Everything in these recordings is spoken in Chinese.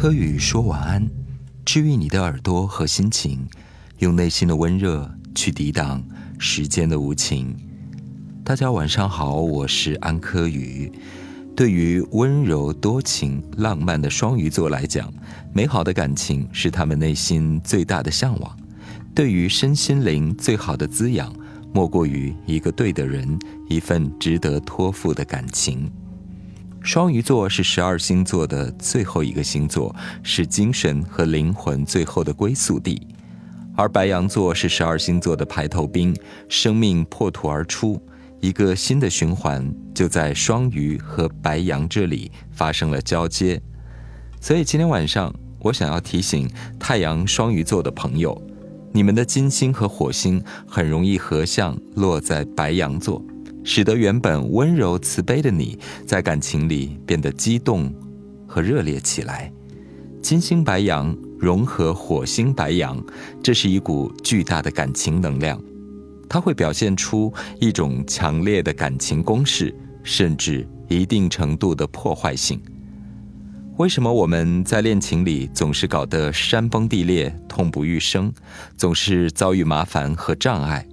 柯宇说晚安，治愈你的耳朵和心情，用内心的温热去抵挡时间的无情。大家晚上好，我是安柯宇。对于温柔多情、浪漫的双鱼座来讲，美好的感情是他们内心最大的向往。对于身心灵最好的滋养，莫过于一个对的人，一份值得托付的感情。双鱼座是十二星座的最后一个星座，是精神和灵魂最后的归宿地；而白羊座是十二星座的排头兵，生命破土而出，一个新的循环就在双鱼和白羊这里发生了交接。所以今天晚上，我想要提醒太阳双鱼座的朋友，你们的金星和火星很容易合相落在白羊座。使得原本温柔慈悲的你在感情里变得激动和热烈起来。金星白羊融合火星白羊，这是一股巨大的感情能量，它会表现出一种强烈的感情攻势，甚至一定程度的破坏性。为什么我们在恋情里总是搞得山崩地裂、痛不欲生，总是遭遇麻烦和障碍？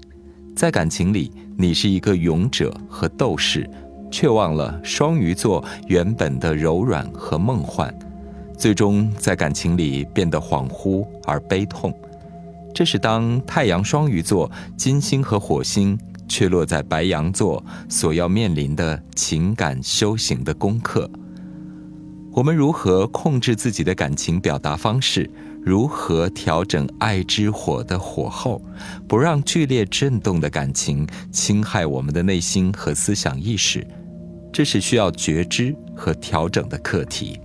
在感情里。你是一个勇者和斗士，却忘了双鱼座原本的柔软和梦幻，最终在感情里变得恍惚而悲痛。这是当太阳双鱼座、金星和火星却落在白羊座所要面临的情感修行的功课。我们如何控制自己的感情表达方式？如何调整爱之火的火候，不让剧烈震动的感情侵害我们的内心和思想意识？这是需要觉知和调整的课题。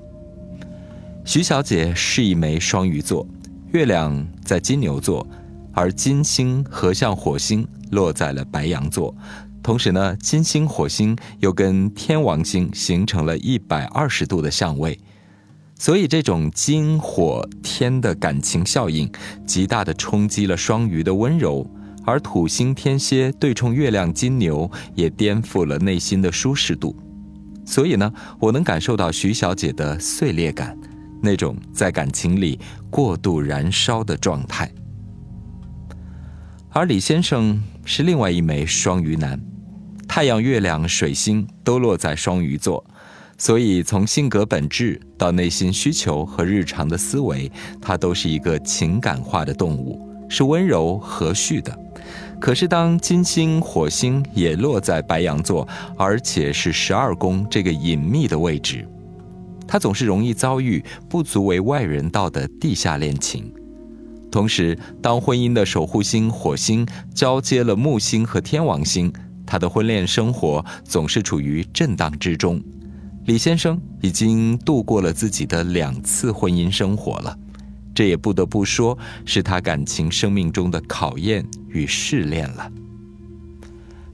徐小姐是一枚双鱼座，月亮在金牛座，而金星合向火星落在了白羊座。同时呢，金星火星又跟天王星形成了一百二十度的相位。所以，这种金火天的感情效应，极大的冲击了双鱼的温柔；而土星天蝎对冲月亮金牛，也颠覆了内心的舒适度。所以呢，我能感受到徐小姐的碎裂感，那种在感情里过度燃烧的状态。而李先生是另外一枚双鱼男，太阳、月亮、水星都落在双鱼座。所以，从性格本质到内心需求和日常的思维，它都是一个情感化的动物，是温柔和煦的。可是，当金星、火星也落在白羊座，而且是十二宫这个隐秘的位置，他总是容易遭遇不足为外人道的地下恋情。同时，当婚姻的守护星火星交接了木星和天王星，他的婚恋生活总是处于震荡之中。李先生已经度过了自己的两次婚姻生活了，这也不得不说是他感情生命中的考验与试炼了。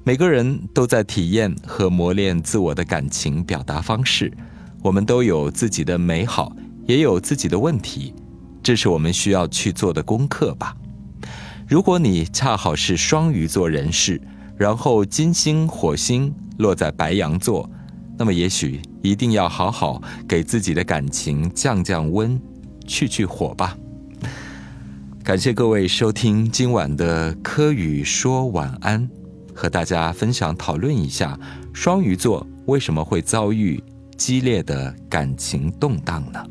每个人都在体验和磨练自我的感情表达方式，我们都有自己的美好，也有自己的问题，这是我们需要去做的功课吧。如果你恰好是双鱼座人士，然后金星、火星落在白羊座。那么，也许一定要好好给自己的感情降降温，去去火吧。感谢各位收听今晚的柯宇说晚安，和大家分享讨论一下双鱼座为什么会遭遇激烈的感情动荡呢？